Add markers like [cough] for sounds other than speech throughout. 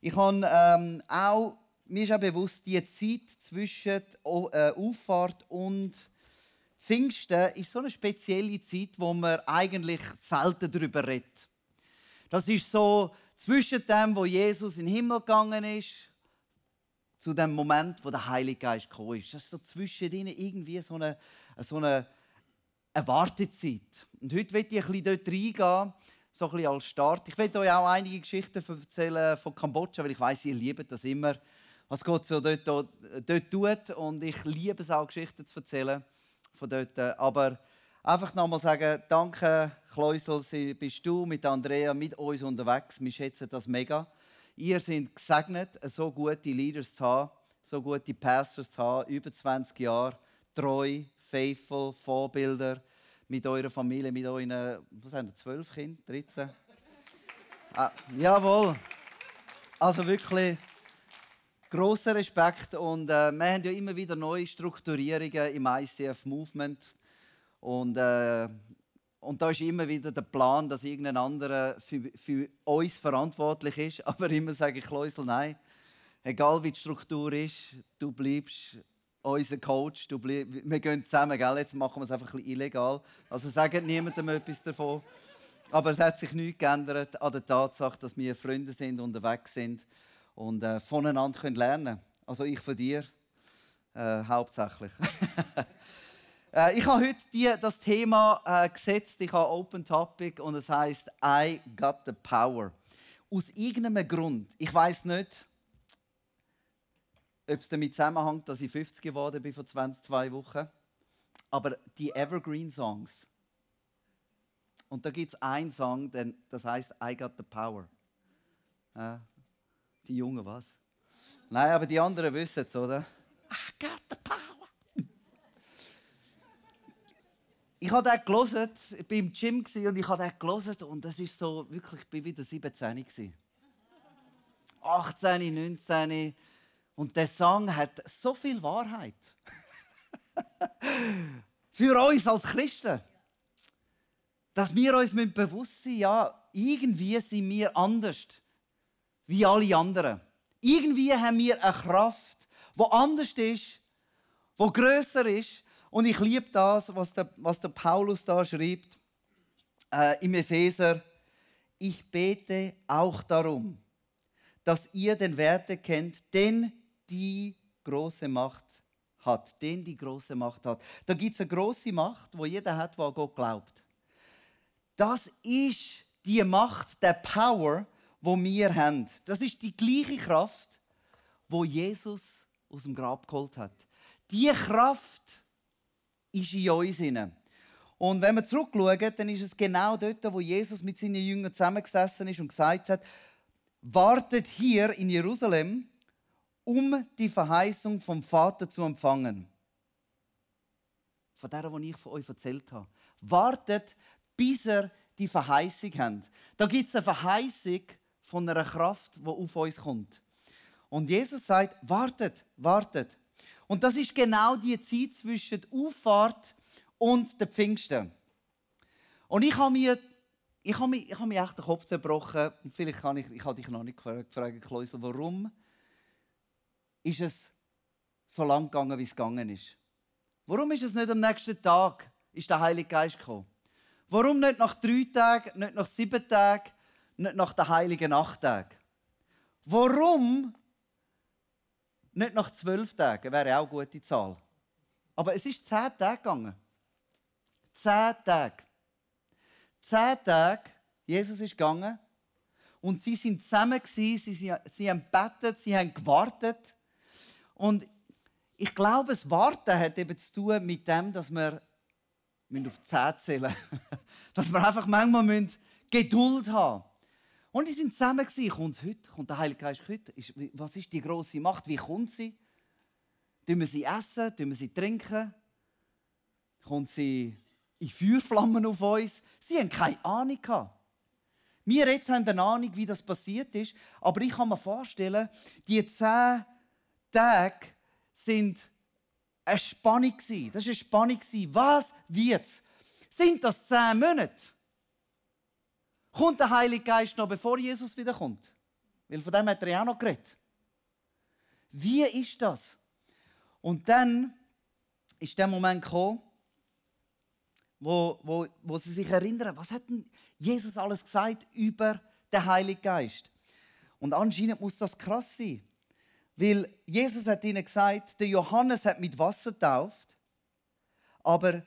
Ich habe ähm, auch, mir ist auch bewusst, die Zeit zwischen äh, Auffahrt und Pfingsten ist so eine spezielle Zeit, wo man eigentlich selten darüber redet. Das ist so zwischen dem, wo Jesus in den Himmel gegangen ist, zu dem Moment, wo der Heilige Geist gekommen ist. Das ist so zwischen ihnen irgendwie so eine, so eine, Wartezeit. Und heute möchte ich ein bisschen dort reingehen, so ein bisschen als Start. Ich werde euch auch einige Geschichten erzählen von Kambodscha, weil ich weiß, ihr liebt das immer, was Gott so dort, dort, tut. Und ich liebe es auch, Geschichten zu erzählen von dort. Aber einfach nochmal sagen, danke, Kleusel, bist du mit Andrea, mit uns unterwegs. Wir schätzen das mega. Ihr seid gesegnet, so gute Leaders zu haben, so gute Pastors zu haben, über 20 Jahre, treu, faithful, Vorbilder mit eurer Familie, mit euren, was haben 12 Kinder, 13? ah, jawohl. Also wirklich großer Respekt und äh, wir haben ja immer wieder neue Strukturierungen im ICF Movement und äh, und da ist immer wieder der Plan, dass irgendein anderer für, für uns verantwortlich ist. [laughs] Aber immer sage ich Kleusel, nein. Egal wie die Struktur ist, du bleibst unser Coach. Du wir gehen zusammen, gell? jetzt machen wir es einfach ein bisschen illegal. Also sagt niemandem etwas davon. Aber es hat sich nichts geändert an der Tatsache, dass wir Freunde sind, unterwegs sind und äh, voneinander können lernen. Also ich von dir äh, hauptsächlich. [laughs] äh, ich habe heute die, das Thema äh, gesetzt, ich habe Open Topic und es heißt I got the power. Aus irgendeinem Grund, ich weiß nicht, ob es damit zusammenhängt, dass ich 50 geworden bin vor 22 Wochen, aber die Evergreen Songs. Und da gibt es einen Song, das heißt I got the power. Äh, die Jungen was? Nein, aber die anderen wissen es, oder? I got the power. ich habe den gelesen, ich war im Gym und ich habe den gelesen und das ist so, wirklich, ich war wieder 17. 18, 19. Und der Song hat so viel Wahrheit. [laughs] Für uns als Christen. Dass wir uns bewusst sind, ja, irgendwie sind wir anders wie alle anderen. Irgendwie haben wir eine Kraft, die anders ist, die größer ist. Und ich liebe das, was der, was der Paulus da schreibt äh, im Epheser. Ich bete auch darum, dass ihr den Wert kennt, den die große Macht hat. Den die große Macht hat. Da gibt es eine große Macht, wo jeder hat, der an Gott glaubt. Das ist die Macht, der Power, wo wir haben. Das ist die gleiche Kraft, wo Jesus aus dem Grab geholt hat. Die Kraft ist in uns inne. Und wenn wir zurückschauen, dann ist es genau dort, wo Jesus mit seinen Jüngern zusammengesessen ist und gesagt hat: Wartet hier in Jerusalem, um die Verheißung vom Vater zu empfangen. Von der, die ich von euch erzählt habe. Wartet, bis er die Verheißung habt. Da gibt es eine Verheißung von einer Kraft, die auf uns kommt. Und Jesus sagt, wartet, wartet. Und das ist genau die Zeit zwischen der Auffahrt und der Pfingsten. Und ich habe mir, ich habe mir, ich habe mir echt den Kopf zerbrochen. Vielleicht kann ich, ich habe dich noch nicht gefragt, Kleusel, warum ist es so lang gegangen, wie es gegangen ist? Warum ist es nicht am nächsten Tag, ist der Heilige Geist gekommen? Warum nicht nach drei Tagen, nicht nach sieben Tagen, nicht nach der heiligen Nachttag? Warum nicht nach zwölf Tagen? Wäre auch eine gute Zahl. Aber es ist zehn Tage gegangen. Zehn Tage. Zehn Tage, Jesus ist gegangen und sie sind zusammen sie, sie haben bettet, sie haben gewartet und ich glaube, das Warten hat eben zu tun mit dem, dass wir auf die Zähne zählen [laughs] Dass wir einfach manchmal Geduld haben Und die sind zusammen. Kommt heute? Kommt der Heilige Geist heute? Was ist die große Macht? Wie kommt sie? Tun wir sie essen? Tun wir sie trinken? Kommt sie in Feuerflammen auf uns? Sie haben keine Ahnung. Wir jetzt haben eine Ahnung, wie das passiert ist. Aber ich kann mir vorstellen, die zehn Tage sind eine Spannung. Das war eine Spannung. Was wird's? Sind das zehn Monate? Kommt der Heilige Geist noch, bevor Jesus wiederkommt? Weil von dem hat er ja auch noch geredet. Wie ist das? Und dann ist der Moment gekommen, wo, wo, wo sie sich erinnern, was hat denn Jesus alles gesagt über den Heiligen Geist? Und anscheinend muss das krass sein. Weil Jesus hat ihnen gesagt, der Johannes hat mit Wasser getauft, aber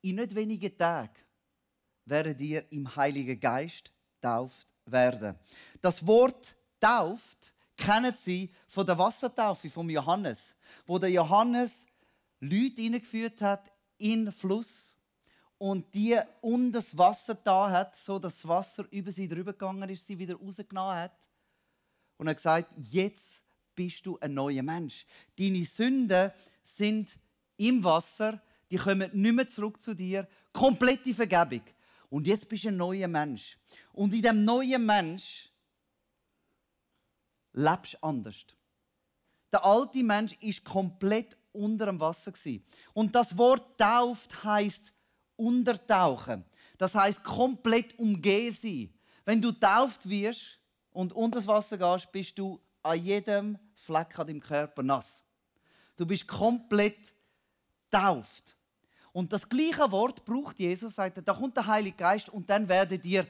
in nicht wenigen Tagen werdet ihr im Heiligen Geist tauft werden. Das Wort tauft kennen Sie von der Wassertaufe von Johannes, wo der Johannes Leute hineingeführt hat in den Fluss und die unter das Wasser da hat, so dass das Wasser über sie drüber gegangen ist, sie wieder rausgenommen hat und er hat gesagt, jetzt bist du ein neuer Mensch. Deine Sünden sind im Wasser, die kommen nicht mehr zurück zu dir. Komplette Vergebung. Und jetzt bist du ein neuer Mensch. Und in dem neuen Mensch lebst du anders. Der alte Mensch ist komplett unter dem Wasser Und das Wort tauft heißt untertauchen. Das heißt komplett umgehen sein. Wenn du tauft wirst und unter das Wasser gehst, bist du an jedem Fleck an deinem Körper nass. Du bist komplett tauft. Und das gleiche Wort braucht Jesus, sagt er, da kommt der Heilige Geist und dann werdet ihr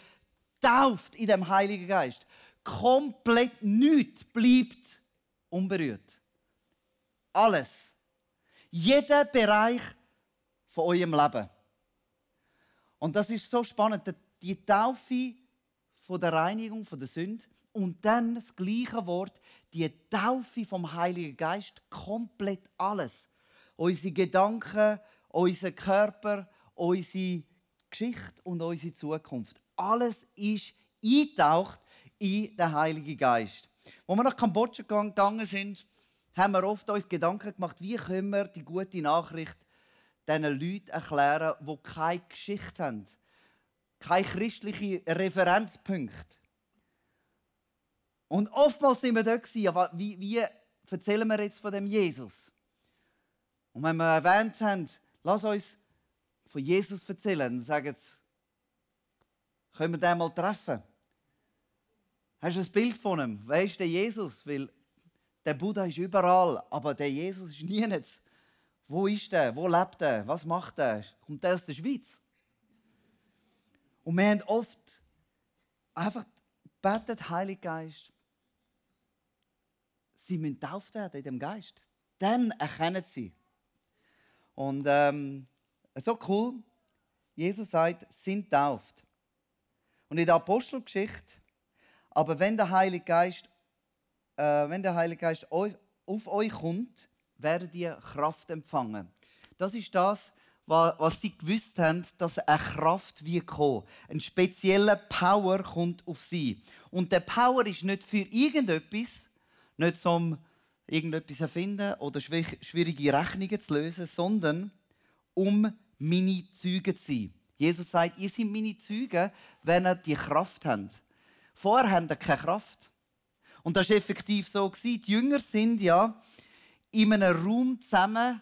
tauft in dem Heiligen Geist. Komplett nichts bleibt unberührt. Alles. Jeder Bereich von eurem Leben. Und das ist so spannend. Die Taufe von der Reinigung von der Sünde und dann das gleiche Wort, die Taufe vom Heiligen Geist, komplett alles. Unsere Gedanken, unser Körper, unsere Geschichte und unsere Zukunft. Alles ist eintaucht in den Heiligen Geist. Als wir nach Kambodscha gegangen sind, haben wir oft uns Gedanken gemacht, wie können wir die gute Nachricht diesen Leuten erklären, die keine Geschichte haben, keine christlichen Referenzpunkte. Und oftmals sind wir dort, aber wie, wie erzählen wir jetzt von dem Jesus? Und wenn wir erwähnt haben, lass uns von Jesus erzählen, dann sagen sie, können wir den mal treffen? Hast du ein Bild von ihm? Wer ist der Jesus? Weil der Buddha ist überall, aber der Jesus ist nirgends. Wo ist er? Wo lebt er? Was macht er? Kommt er aus der Schweiz? Und wir haben oft einfach betet, Heilig Geist, sie müssen tauft werden in dem Geist. Dann erkennen sie. Und ähm, so cool, Jesus sagt, sind tauft. Und in der Apostelgeschichte, aber wenn der Heilige Geist, äh, wenn der Heilige Geist auf euch kommt, werdet ihr Kraft empfangen. Das ist das, was sie gewusst haben, dass eine Kraft wie kommen. Ein spezieller Power kommt auf sie. Und der Power ist nicht für irgendetwas, nicht zum irgendetwas erfinden oder schwierige Rechnungen zu lösen, sondern um meine Züge zu sein. Jesus sagt, ihr seid meine Züge, wenn ihr die Kraft habt. Vorher habt ihr keine Kraft. Und das war effektiv so. Die Jünger sind ja in einem Raum zusammen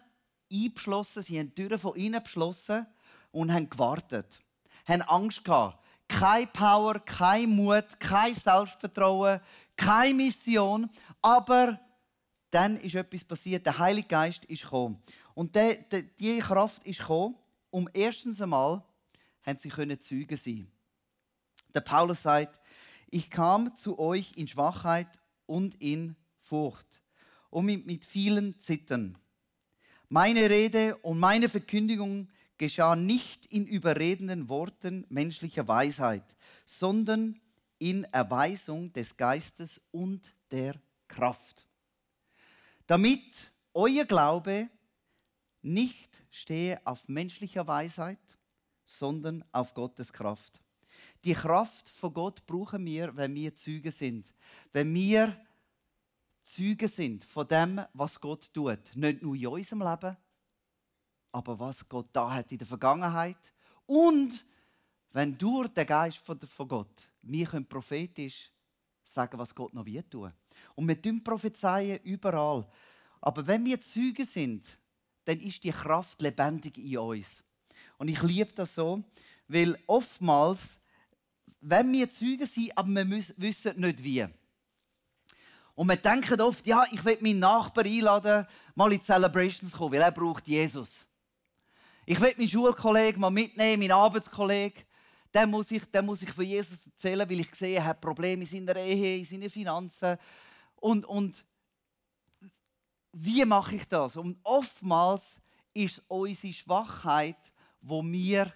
eingeschlossen. Sie haben die Türen von innen beschlossen und haben gewartet. Haben Angst gehabt. Keine Power, kein Mut, kein Selbstvertrauen, keine Mission. Aber dann ist etwas passiert. Der Heilige Geist ist gekommen. Und diese Kraft ist gekommen, um erstens einmal haben sie können Zeugen sein. Der Paulus sagt, ich kam zu euch in Schwachheit und in Furcht und mit, mit vielen Zittern. Meine Rede und meine Verkündigung geschah nicht in überredenden Worten menschlicher Weisheit, sondern in Erweisung des Geistes und der Kraft. Damit euer Glaube nicht stehe auf menschlicher Weisheit, sondern auf Gottes Kraft. Die Kraft von Gott brauchen wir, wenn wir Züge sind. Wenn wir Züge sind von dem, was Gott tut. Nicht nur in unserem Leben, aber was Gott da hat in der Vergangenheit. Und wenn durch den Geist von Gott wir können prophetisch sagen, was Gott noch wird tun. Und wir tun prophezeien überall. Aber wenn wir Züge sind, dann ist die Kraft lebendig in uns. Und ich liebe das so, weil oftmals wenn wir Zeugen sind, aber wir wissen nicht wie. Und wir denken oft, ja, ich will meinen Nachbarn einladen, mal in die Celebrations kommen, weil er braucht Jesus. Ich will meinen Schulkollegen mal mitnehmen, meinen Arbeitskollegen. Dann muss, ich, dann muss ich von Jesus erzählen, weil ich sehe, er hat Probleme in seiner Ehe, in seinen Finanzen. Und, und wie mache ich das? Und oftmals ist es unsere Schwachheit, wo wir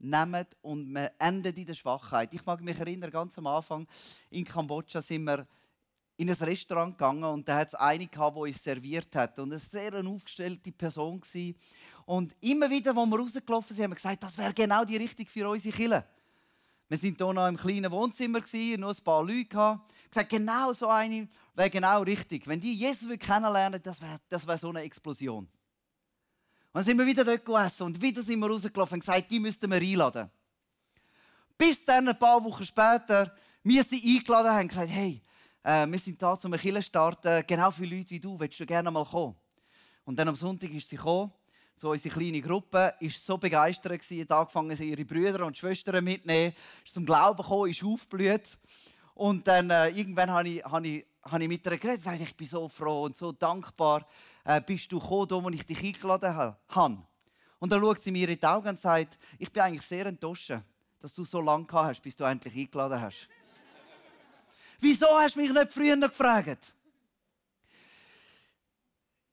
nehmen und wir enden in der Schwachheit. Ich mag mich erinnern, ganz am Anfang in Kambodscha sind wir in ein Restaurant gegangen und da hat es eine gehabt, die uns serviert hat und eine sehr aufgestellte Person war. Und immer wieder, als wir rausgelaufen sind, haben wir gesagt, das wäre genau die Richtung für unsere Kinder. Wir waren hier noch im kleinen Wohnzimmer, nur ein paar Leute. Gehabt. gesagt, genau so eine wäre genau richtig. Wenn die Jesus kennenlernen das wäre das wär so eine Explosion. Und dann sind wir wieder dort gegessen und wieder sind wir rausgelaufen und gesagt, die müssten wir einladen. Bis dann, ein paar Wochen später, wir sie eingeladen haben und gesagt, hey, äh, wir sind da zum Kirche starten, genau für Leute wie du, willst du gerne mal kommen? Und dann am Sonntag ist sie gekommen, so unsere kleine Gruppe, ist so begeistert gewesen, hat angefangen, sie ihre Brüder und Schwestern mitzunehmen, ist zum Glauben gekommen, ist aufgeblüht. Und dann äh, irgendwann habe ich, hab ich, hab ich mit ihr geredet und ich bin so froh und so dankbar, äh, bist du gekommen, wo ich dich eingeladen habe. Und dann schaut sie mir in die Augen und sagt, ich bin eigentlich sehr enttäuscht, dass du so lange gehabt hast, bis du endlich eingeladen hast. Wieso hast du mich nicht früher gefragt?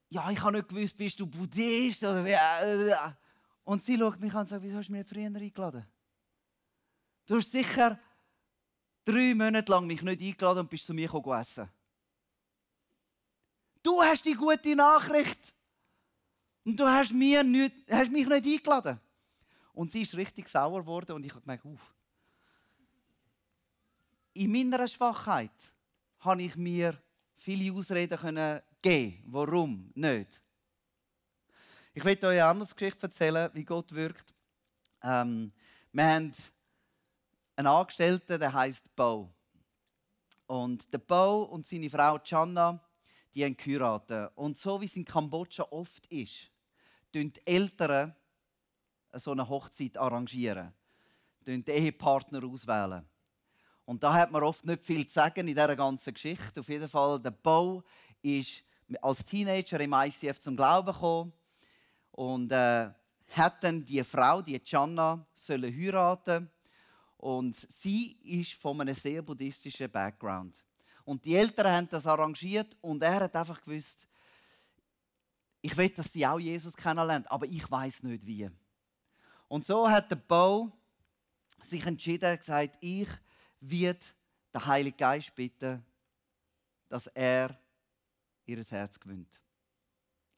Ja, ich habe nicht gewusst, bist du Buddhist oder wie. Äh, und sie schaut mich an und sagt, wieso hast du mich nicht früher eingeladen? Du hast sicher drei Monate lang mich nicht eingeladen und bist zu mir essen. Du hast die gute Nachricht. Und du hast, mir nicht, hast mich nicht eingeladen. Und sie ist richtig sauer geworden und ich habe gemerkt, uff, in meiner Schwachheit habe ich mir viele Ausreden geben. Warum nicht? Ich möchte euch eine andere Geschichte erzählen, wie Gott wirkt. Ähm, wir haben einen Angestellten, der heißt Bo. Und der Bo und seine Frau Channa, die haben geheiratet. Und so wie es in Kambodscha oft ist, tun die Eltern so eine Hochzeit arrangieren, die Ehepartner auswählen. Und da hat man oft nicht viel zu sagen in dieser ganzen Geschichte. Auf jeden Fall, der Bo ist als Teenager im ICF zum Glauben gekommen und äh, hat dann die Frau, die Channa, sollen heiraten und sie ist von einem sehr buddhistischen Background. Und die Eltern haben das arrangiert und er hat einfach gewusst, ich will, dass sie auch Jesus kennenlernt, aber ich weiß nicht wie. Und so hat der Bo sich entschieden, gesagt, ich wird der Heilige Geist bitten, dass er ihr Herz gewinnt.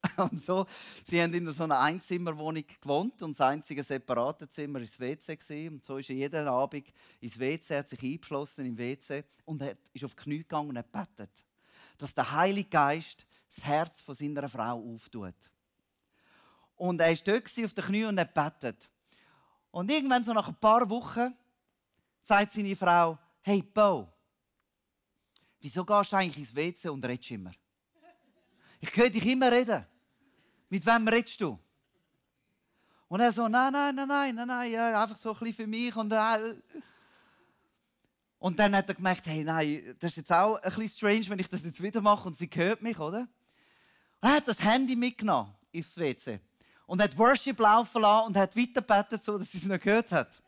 [laughs] Und so, sie haben in so einer Einzimmerwohnung gewohnt und das einzige separate Zimmer war das WC. Und so ist er jeden Abend ins WC, hat sich eingeschlossen im WC und ist auf die Knie gegangen und hat betet, dass der Heilige Geist das Herz von seiner Frau auftut. Und er war dort auf den Knie und hat betet. Und irgendwann, so nach ein paar Wochen, sagt seine Frau, hey Bo, wieso gehst du eigentlich ins WC und redest immer? Ich höre dich immer reden. Mit wem redest du? Und er so, nein, nein, nein, nein, nein, nein, einfach so ein bisschen für mich. Und, äh. und dann hat er gemerkt, hey, nein, das ist jetzt auch ein bisschen strange, wenn ich das jetzt wieder mache und sie hört mich, oder? Und er hat das Handy mitgenommen ins WC und hat Worship laufen lassen und hat weitergebetet, so dass sie es noch gehört hat.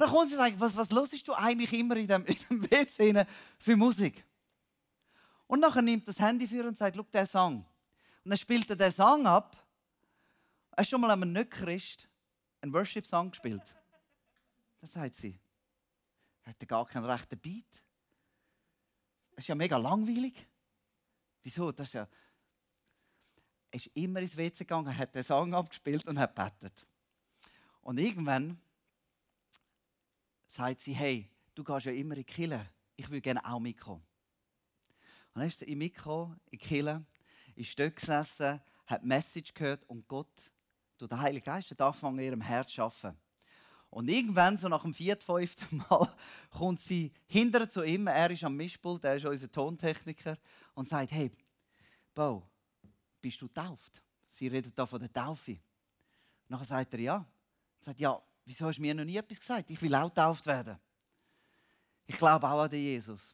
Dann kommt sie und sagt, was, was hörst du eigentlich immer in dem, [laughs] in dem WC für Musik? Und nachher nimmt das Handy für und sagt, schau, der Song. Und dann spielt er den Song ab. Er ist schon mal einem Nicht-Christ einen Worship-Song gespielt. Das sagt sie. Er hat gar keinen rechten Beat. Das ist ja mega langweilig. Wieso? Das ist ja... Er ist immer ins WC gegangen, hat den Song abgespielt und hat betet. Und irgendwann sagt sie, hey, du gehst ja immer in die Kille. Ich würde gerne auch mitkommen. Und dann ist sie mitgekommen, in die Kille, ist dort gesessen, hat die Message gehört und Gott, durch den Heiligen Geist, hat angefangen, in ihrem Herz zu arbeiten. Und irgendwann, so nach dem vierten, fünften Mal, [laughs] kommt sie hinterher zu ihm. Er ist am Mischpult, er ist unser Tontechniker. Und sagt: Hey, Bo, bist du tauft? Sie redet da von der Taufe. Dann sagt er: Ja. Und sagt: Ja, Wieso hast du mir noch nie etwas gesagt? Ich will auch getauft werden. Ich glaube auch an den Jesus.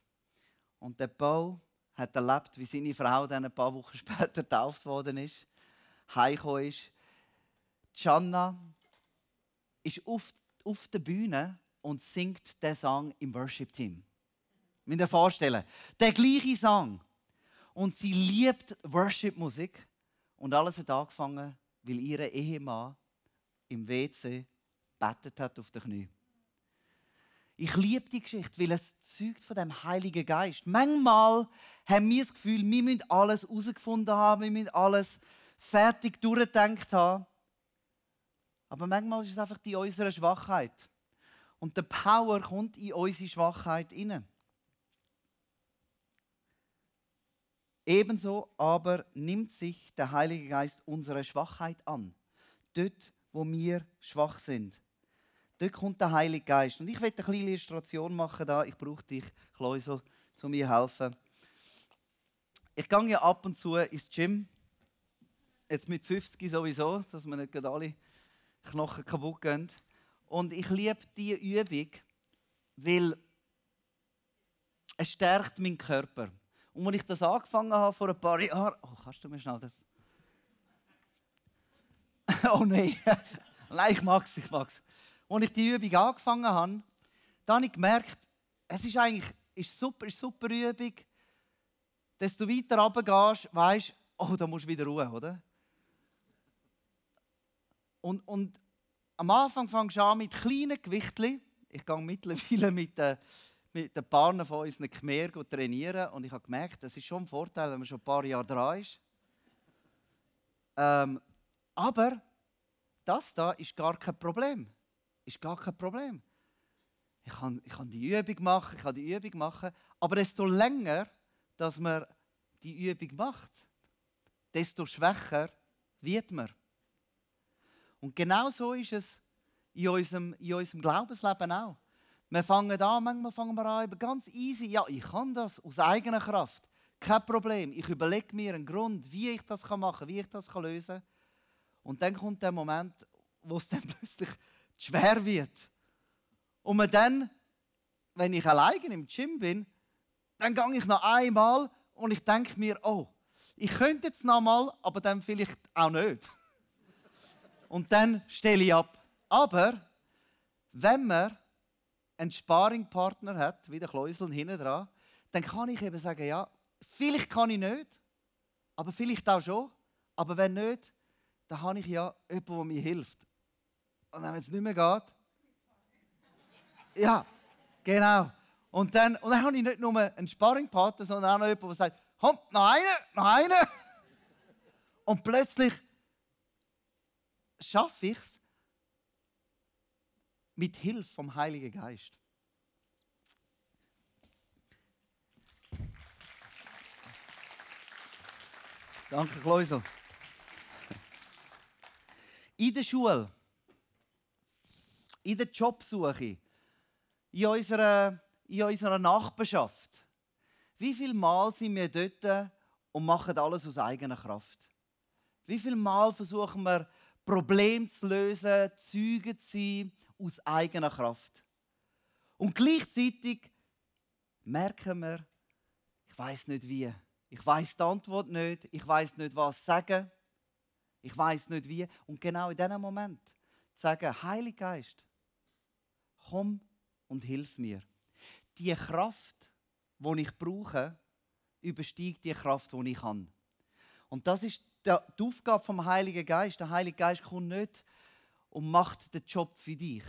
Und der Paul hat erlebt, wie seine Frau dann ein paar Wochen [laughs] später getauft worden ist, heimgekommen ist. Gianna ist auf, auf der Bühne und singt den Song im Worship-Team. Müsst ihr vorstellen, der gleiche Song. Und sie liebt Worship-Musik. Und alles hat angefangen, weil ihr Ehemann im WC bettet hat auf den Knie. Ich liebe die Geschichte, weil es zeugt von dem Heiligen Geist. Manchmal haben wir das Gefühl, wir müssen alles herausgefunden haben, wir müssen alles fertig durchgedacht haben. Aber manchmal ist es einfach die unsere Schwachheit. Und der Power kommt in unsere Schwachheit hinein. Ebenso aber nimmt sich der Heilige Geist unsere Schwachheit an. Dort, wo wir schwach sind. Dort kommt der Heilige Geist. Und ich werde eine kleine Illustration machen da. Ich brauche dich, Kleusel, zu mir helfen. Ich gehe ja ab und zu ins Gym. Jetzt mit 50 sowieso, dass wir nicht alle Knochen kaputt gehen. Und ich liebe diese Übung, weil es stärkt meinen Körper. Und als ich das angefangen habe vor ein paar Jahren... Oh, kannst du mir schnell das... [laughs] oh nein. [laughs] nein, ich mag es, ich mag es als ich die Übung angefangen habe, dann habe ich gemerkt, es ist eigentlich ist super, ist super Übung. Desto weiter runtergehst, weißt du, oh, da musst du wieder ruhen, oder? Und, und am Anfang fangst du an mit kleinen Gewichtchen. Ich gehe mittlerweile mit den, mit den Paaren von unseren Khmer trainieren und ich habe gemerkt, das ist schon ein Vorteil, wenn man schon ein paar Jahre dran ist. Ähm, aber das da ist gar kein Problem ist gar kein Problem. Ich kann, ich kann die Übung machen, ich kann die Übung machen. Aber desto länger, dass man die Übung macht, desto schwächer wird man. Und genau so ist es in unserem, in unserem Glaubensleben auch. Wir fangen an, manchmal fangen wir an, ganz easy, ja, ich kann das aus eigener Kraft. Kein Problem. Ich überlege mir einen Grund, wie ich das machen kann, wie ich das lösen kann. Und dann kommt der Moment, wo es dann [laughs] plötzlich schwer wird. Und man dann, wenn ich alleine im Gym bin, dann gehe ich noch einmal und ich denke mir, oh, ich könnte jetzt noch mal, aber dann vielleicht auch nicht. [laughs] Und dann stelle ich ab. Aber wenn man einen Sparringpartner hat, wie der Kleusel hinten dran, dann kann ich eben sagen, ja, vielleicht kann ich nicht, aber vielleicht auch schon. Aber wenn nicht, dann habe ich ja jemanden, der mir hilft. Und dann, wenn es nicht mehr geht, ja, genau. Und dann, und dann habe ich nicht nur einen Sparringpartner, sondern auch noch jemanden, der sagt, komm, noch einen, noch einen. Und plötzlich schaffe ich es mit Hilfe vom Heiligen Geist. Danke, Kleusel. In der Schule in der Jobsuche, in unserer, in unserer Nachbarschaft. Wie viel Mal sind wir dort und machen alles aus eigener Kraft? Wie viel Mal versuchen wir, Probleme zu lösen, Zeugen zu sein aus eigener Kraft? Und gleichzeitig merken wir, ich weiß nicht wie. Ich weiß die Antwort nicht. Ich weiß nicht, was sagen. Ich weiß nicht wie. Und genau in diesem Moment sagen, Heiliger Geist, komm und hilf mir. Die Kraft, die ich brauche, übersteigt die Kraft, die ich habe. Und das ist die Aufgabe vom Heiligen Geist. Der Heilige Geist kommt nicht und macht den Job für dich.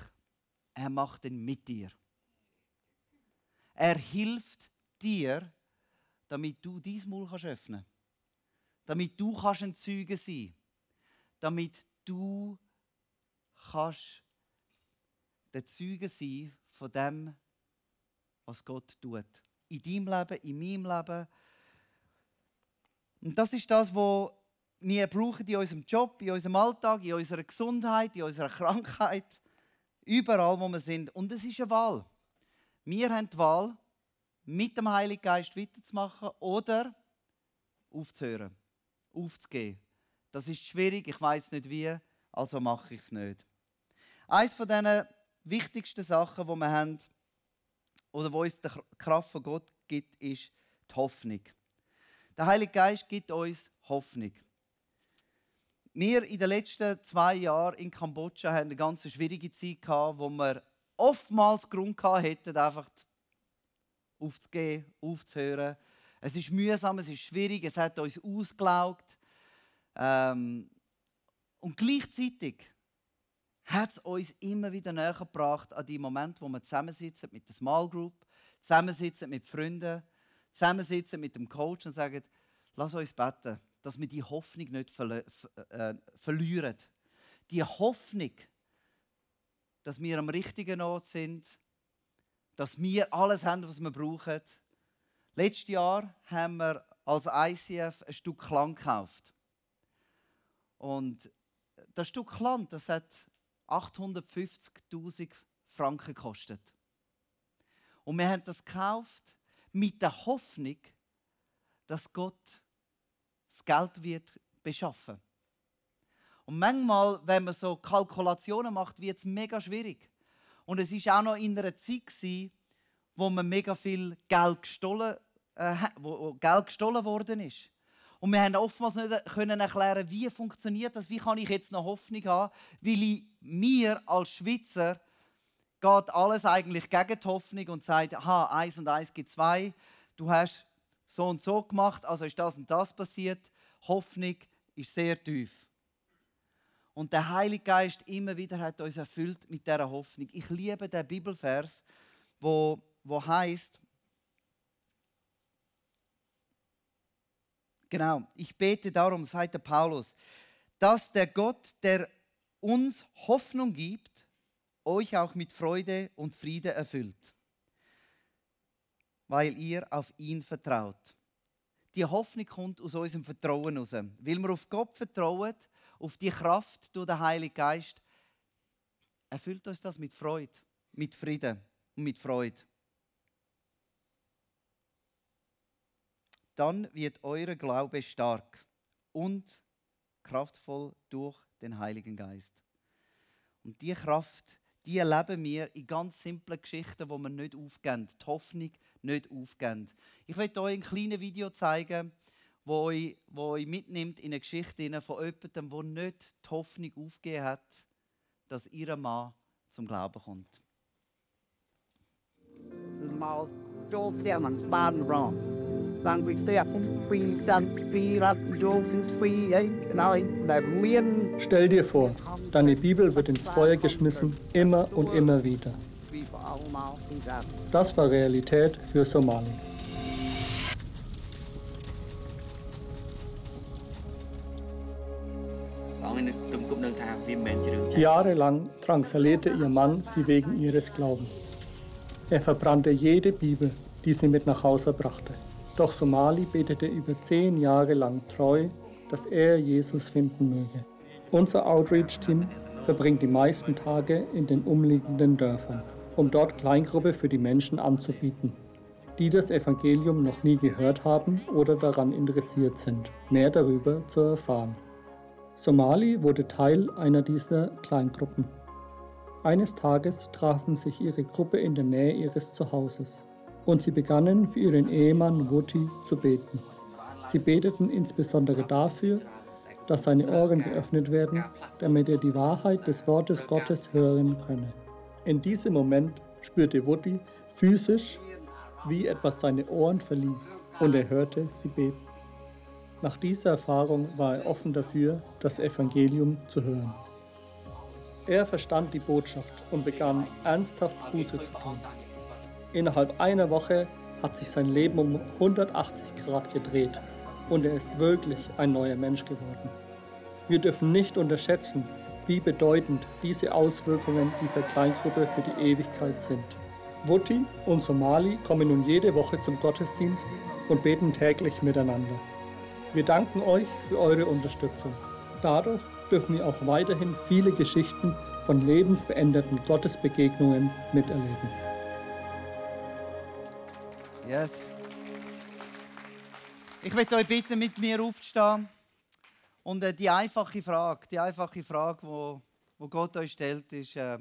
Er macht ihn mit dir. Er hilft dir, damit du dies Maul kannst öffnen damit du kannst ein Zeuge sein damit du kannst der Zeuge sein von dem, was Gott tut. In deinem Leben, in meinem Leben. Und das ist das, was wir brauchen in unserem Job, in unserem Alltag, in unserer Gesundheit, in unserer Krankheit, überall, wo wir sind. Und es ist eine Wahl. Wir haben die Wahl, mit dem Heiligen Geist weiterzumachen oder aufzuhören, aufzugehen. Das ist schwierig, ich weiß nicht wie, also mache ich es nicht. Eines von diesen wichtigsten Sachen, die wir haben, oder wo uns die Kraft von Gott gibt, ist die Hoffnung. Der Heilige Geist gibt uns Hoffnung. Wir in den letzten zwei Jahren in Kambodscha hatten eine ganz schwierige Zeit, wo wir oftmals Grund hatten, einfach aufzugehen, aufzuhören. Es ist mühsam, es ist schwierig, es hat uns ausgelaugt. Ähm, und gleichzeitig hat es uns immer wieder näher gebracht an die Momente, wo wir zusammensitzen mit der Small Group, zusammensitzen mit Freunden, zusammensitzen mit dem Coach und sagen, lass uns beten, dass wir die Hoffnung nicht verli äh, verlieren. Die Hoffnung, dass wir am richtigen Ort sind, dass wir alles haben, was wir brauchen. Letztes Jahr haben wir als ICF ein Stück Land gekauft. Und das Stück Land, das hat 850.000 Franken gekostet. Und wir haben das gekauft mit der Hoffnung, dass Gott das Geld wird beschaffen. Und manchmal, wenn man so Kalkulationen macht, wird es mega schwierig. Und es ist auch noch in einer Zeit gewesen, wo man mega viel Geld gestohlen, äh, [laughs] wo Geld gestohlen worden ist. Und wir haben oftmals nicht können erklären, wie funktioniert das, wie kann ich jetzt noch Hoffnung haben, weil ich, mir als Schweizer geht alles eigentlich gegen die Hoffnung und sagt, aha, eins und eins gibt zwei, du hast so und so gemacht, also ist das und das passiert. Hoffnung ist sehr tief. Und der Heilige Geist immer wieder hat uns erfüllt mit dieser Hoffnung. Ich liebe den Bibelvers, wo, wo heißt, Genau, ich bete darum, sagt der Paulus, dass der Gott, der uns Hoffnung gibt, euch auch mit Freude und Friede erfüllt, weil ihr auf ihn vertraut. Die Hoffnung kommt aus unserem Vertrauen heraus. Weil wir auf Gott vertrauen, auf die Kraft durch den Heiligen Geist, erfüllt uns das mit Freude, mit Frieden und mit Freude. dann wird euer Glaube stark und kraftvoll durch den Heiligen Geist. Und die Kraft, die erleben wir in ganz simplen Geschichten, wo wir nicht aufgeben, die Hoffnung nicht aufgeben. Ich werde euch ein kleines Video zeigen, wo euch, wo euch mitnimmt in eine Geschichte von jemandem, der nicht die Hoffnung aufgegeben hat, dass ihr Mann zum Glauben kommt. Mal doof der man baden wrong. Viel Stell dir vor, deine Bibel wird ins Feuer geschmissen, immer und immer wieder. Das war Realität für Somali. Jahrelang drangsalierte ihr Mann sie wegen ihres Glaubens. Er verbrannte jede Bibel, die sie mit nach Hause brachte. Doch Somali betete über zehn Jahre lang treu, dass er Jesus finden möge. Unser Outreach-Team verbringt die meisten Tage in den umliegenden Dörfern, um dort Kleingruppe für die Menschen anzubieten, die das Evangelium noch nie gehört haben oder daran interessiert sind, mehr darüber zu erfahren. Somali wurde Teil einer dieser Kleingruppen. Eines Tages trafen sich ihre Gruppe in der Nähe ihres Zuhauses und sie begannen für ihren Ehemann Wuti zu beten. Sie beteten insbesondere dafür, dass seine Ohren geöffnet werden, damit er die Wahrheit des Wortes Gottes hören könne. In diesem Moment spürte Wuti physisch, wie etwas seine Ohren verließ, und er hörte sie beten. Nach dieser Erfahrung war er offen dafür, das Evangelium zu hören. Er verstand die Botschaft und begann ernsthaft Buße zu tun. Innerhalb einer Woche hat sich sein Leben um 180 Grad gedreht und er ist wirklich ein neuer Mensch geworden. Wir dürfen nicht unterschätzen, wie bedeutend diese Auswirkungen dieser Kleingruppe für die Ewigkeit sind. Wutti und Somali kommen nun jede Woche zum Gottesdienst und beten täglich miteinander. Wir danken euch für eure Unterstützung. Dadurch dürfen wir auch weiterhin viele Geschichten von lebensveränderten Gottesbegegnungen miterleben. Yes. Ich möchte euch bitten, mit mir aufzustehen. Und äh, die einfache Frage, die einfache Frage, wo, wo Gott euch stellt, ist: äh,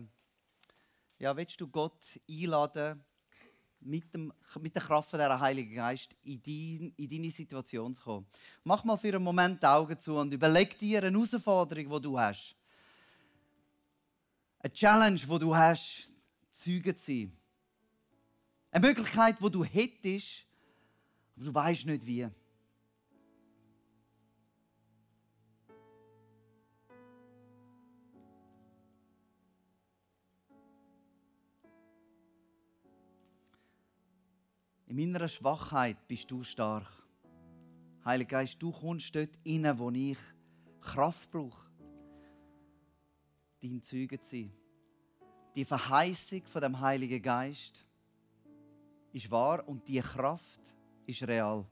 Ja, willst du Gott einladen mit, dem, mit der Kraft dieser Heiligen Geist in, dein, in deine Situation zu kommen. Mach mal für einen Moment die Augen zu und überleg dir eine Herausforderung, die du hast. Eine Challenge, die du hast, Zeuge zu sein. Eine Möglichkeit, die du hättest, aber du weißt nicht wie. In meiner Schwachheit bist du stark. Heiliger Geist, du kommst dort rein, wo ich Kraft brauche, dein Zeuge zu sein. Die Verheißung von dem Heiligen Geist ist wahr und die Kraft ist real.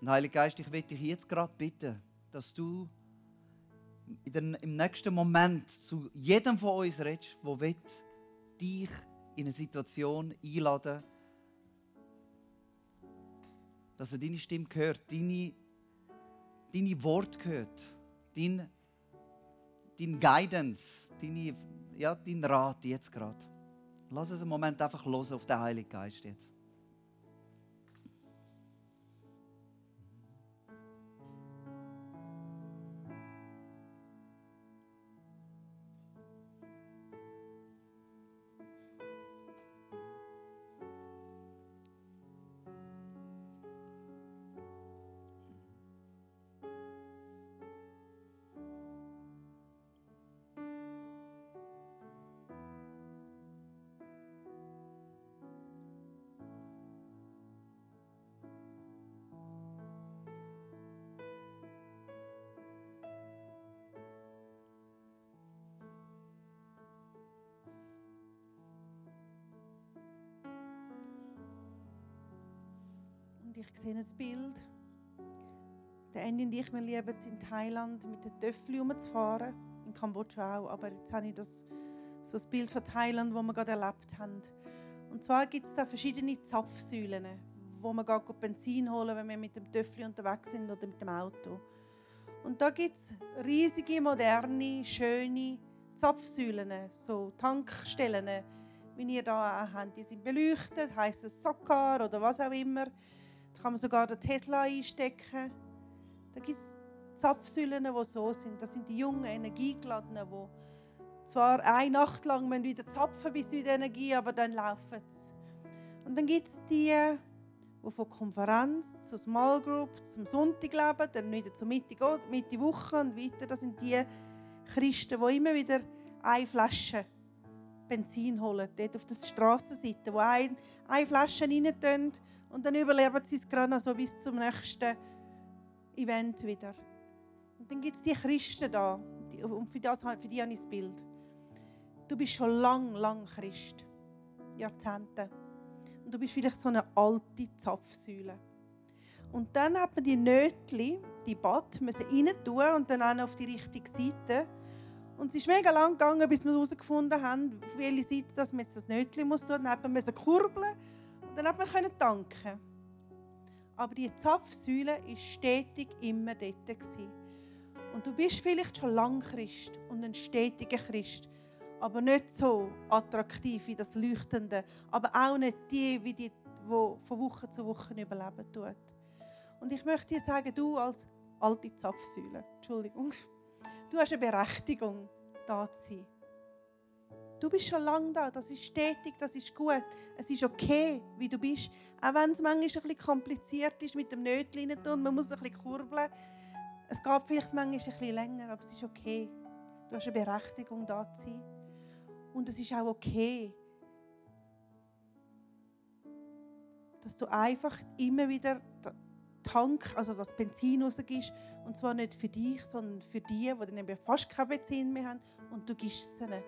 Und Heiliger Geist, ich möchte dich jetzt gerade bitten, dass du den, im nächsten Moment zu jedem von uns redest, der dich in eine Situation einladen dass er deine Stimme hört, deine, deine Worte hört, dein, dein Guidance, deine, ja, dein Rat jetzt gerade. Lass uns einen Moment einfach los auf den Heiligen Geist jetzt. Und ich sehe ein Bild. Der Andy und ich, wir lieben es in Thailand mit den Töffel rumzufahren. In Kambodscha auch, aber jetzt habe ich das, so ein Bild von Thailand, das wir gerade erlebt haben. Und zwar gibt es da verschiedene Zapfsäulen, wo man geht Benzin holen wenn wir mit dem Töffel unterwegs sind oder mit dem Auto. Und da gibt es riesige, moderne, schöne Zapfsäulen, so Tankstellen, wie ihr da auch habt. Die sind beleuchtet, heisst es Sockar oder was auch immer. Kann man sogar den Tesla einstecken. Da gibt es Zapfsäulen, die so sind. Das sind die jungen, energiegeladenen, die zwar eine Nacht lang wieder zapfen bis wieder Energie, aber dann laufen sie. Und dann gibt es die, die von Konferenz zur Small Group zum Sonntag leben, dann wieder zur Mitte, Mitte Woche und weiter. Das sind die Christen, die immer wieder eine Flasche Benzin holen, dort auf der Strassenseite, wo eine, Flasche rein tun und dann überleben sie es gerade noch so bis zum nächsten Event wieder. Und dann gibt es die Christen da. Und für, das, für die habe ich das Bild. Du bist schon lang, lang Christ. Jahrzehnte. Und du bist vielleicht so eine alte Zapfsäule. Und dann hat man die Nötli, die Bad, müssen rein tun und dann auch auf die richtige Seite. Und es ist mega lang gegangen, bis wir herausgefunden haben, auf welche Seite dass man jetzt das Nötli muss tun. Dann hat man kurbeln dann hat man tanken. Aber die Zapfsäule war stetig immer dort. Und du bist vielleicht schon lange Christ und ein stetiger Christ, aber nicht so attraktiv wie das Leuchtende, aber auch nicht die, wie die, die von Woche zu Woche überleben tut. Und ich möchte dir sagen, du als alte Zapfsäule, Entschuldigung, du hast eine Berechtigung, da zu sein. Du bist schon lange da, das ist stetig, das ist gut. Es ist okay, wie du bist. Auch wenn es manchmal ein bisschen kompliziert ist mit dem Nötchen und man muss ein bisschen kurbeln. Es geht vielleicht manchmal ein bisschen länger, aber es ist okay. Du hast eine Berechtigung, da zu sein. Und es ist auch okay, dass du einfach immer wieder Tank, also das Benzin rausgibst. Und zwar nicht für dich, sondern für die, die dann fast kein Benzin mehr haben. Und du gibst es ihnen.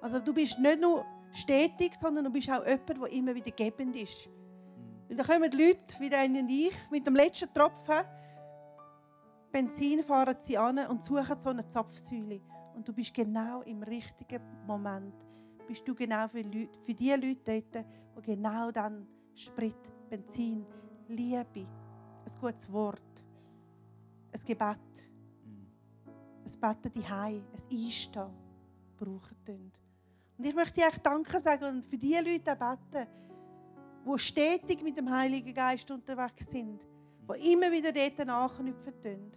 Also du bist nicht nur stetig, sondern du bist auch jemand, der immer wieder gebend ist. Weil da kommen Leute wie deine und ich mit dem letzten Tropfen Benzin fahren sie an und suchen so eine Zapfsäule. Und du bist genau im richtigen Moment. Bist du genau für, Leute, für die Leute dort, die genau dann Sprit, Benzin, Liebe, ein gutes Wort, ein Gebet, ein Betten die ein Einstehen brauchen. Und ich möchte echt Danke sagen und für die Leute beten, die stetig mit dem Heiligen Geist unterwegs sind, die immer wieder dort anknüpfen tun.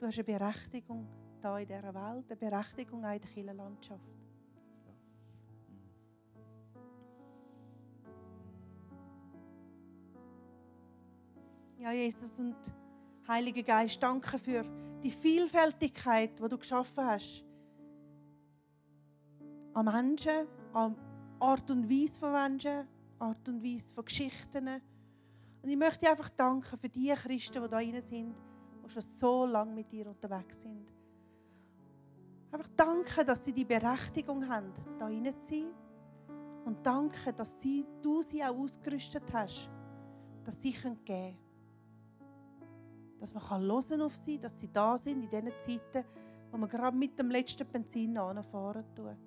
Du hast eine Berechtigung hier in dieser Welt, eine Berechtigung auch in der Kirchenlandschaft. Ja, Jesus und Heiliger Geist, danke für die Vielfältigkeit, die du geschaffen hast. An Menschen, an Art und Weise von Menschen, Art und Weise von Geschichten. Und ich möchte einfach danken für die Christen, die da rein sind, die schon so lange mit dir unterwegs sind. Einfach danke, dass sie die Berechtigung haben, da rein zu sein. Und danke, dass sie, du sie auch ausgerüstet hast, dass sie geben können. Dass man hören auf sie, dass sie da sind in diesen Zeiten, wo man gerade mit dem letzten Benzin anfahren tut.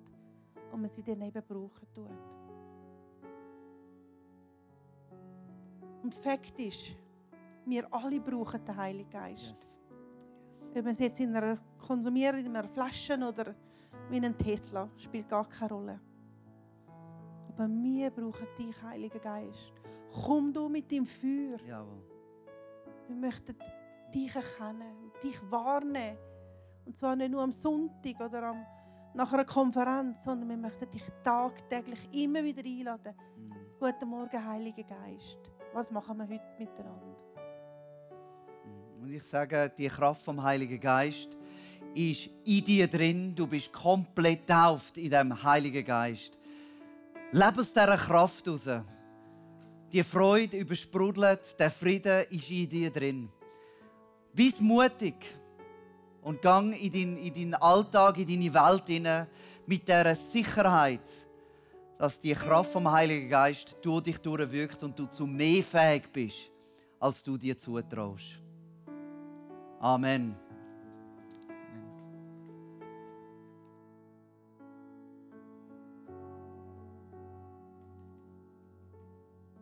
Und man sie dann eben brauchen tut. Und Fakt ist, wir alle brauchen den Heiligen Geist. Yes. Ob wir es jetzt in einer konsumieren, in einer Flasche oder wie einen Tesla, spielt gar keine Rolle. Aber wir brauchen dich, Heiliger Geist. Komm du mit dem Feuer. Jawohl. Wir möchten dich erkennen, dich warnen. Und zwar nicht nur am Sonntag oder am, nach einer Konferenz, sondern wir möchten dich tagtäglich immer wieder einladen. Mhm. Guten Morgen, Heiliger Geist. Was machen wir heute miteinander? Und ich sage, die Kraft vom Heiligen Geist ist in dir drin. Du bist komplett tauft in dem Heiligen Geist. Lebe aus dieser Kraft raus. Die Freude übersprudelt, der Frieden ist in dir drin. Bist mutig und gang in deinen, in deinen Alltag, in deine Welt hinein mit der Sicherheit, dass die Kraft vom Heiligen Geist durch dich durchwirkt und du zu mehr fähig bist, als du dir zutraust. Amen.